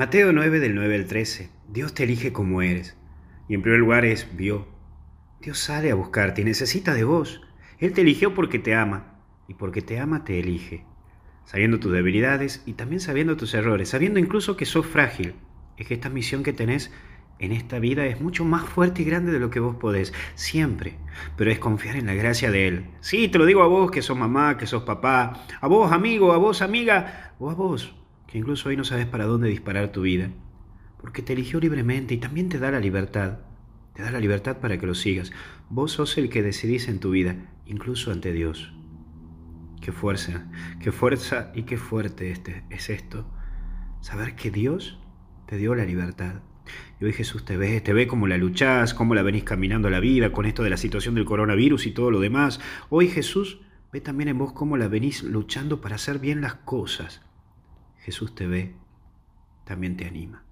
Mateo 9 del 9 al 13. Dios te elige como eres. Y en primer lugar es vio. Dios sale a buscarte y necesita de vos. Él te eligió porque te ama. Y porque te ama te elige. Sabiendo tus debilidades y también sabiendo tus errores. Sabiendo incluso que sos frágil. Es que esta misión que tenés en esta vida es mucho más fuerte y grande de lo que vos podés, siempre, pero es confiar en la gracia de Él. Sí, te lo digo a vos que sos mamá, que sos papá, a vos amigo, a vos amiga, o a vos que incluso hoy no sabes para dónde disparar tu vida, porque te eligió libremente y también te da la libertad. Te da la libertad para que lo sigas. Vos sos el que decidís en tu vida, incluso ante Dios. Qué fuerza, qué fuerza y qué fuerte este, es esto. Saber que Dios te dio la libertad. Y hoy Jesús te ve, te ve cómo la luchás, cómo la venís caminando la vida con esto de la situación del coronavirus y todo lo demás. Hoy Jesús ve también en vos cómo la venís luchando para hacer bien las cosas. Jesús te ve, también te anima.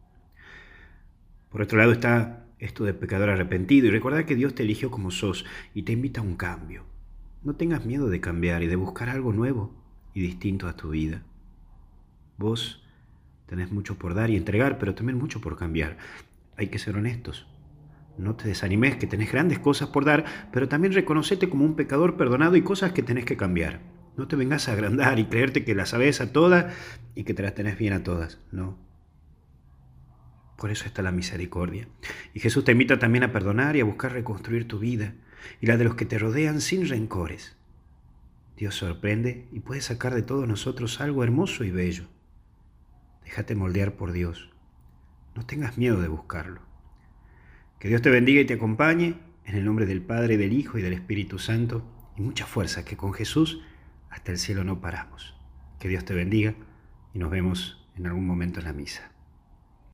Por otro lado está esto de pecador arrepentido y recordar que Dios te eligió como sos y te invita a un cambio. No tengas miedo de cambiar y de buscar algo nuevo y distinto a tu vida. Vos tenés mucho por dar y entregar, pero también mucho por cambiar. Hay que ser honestos. No te desanimes que tenés grandes cosas por dar, pero también reconocete como un pecador perdonado y cosas que tenés que cambiar. No te vengas a agrandar y creerte que las sabes a todas y que te las tenés bien a todas. No. Por eso está la misericordia. Y Jesús te invita también a perdonar y a buscar reconstruir tu vida y la de los que te rodean sin rencores. Dios sorprende y puede sacar de todos nosotros algo hermoso y bello. Déjate moldear por Dios. No tengas miedo de buscarlo. Que Dios te bendiga y te acompañe en el nombre del Padre, del Hijo y del Espíritu Santo y mucha fuerza que con Jesús hasta el cielo no paramos. Que Dios te bendiga y nos vemos en algún momento en la misa.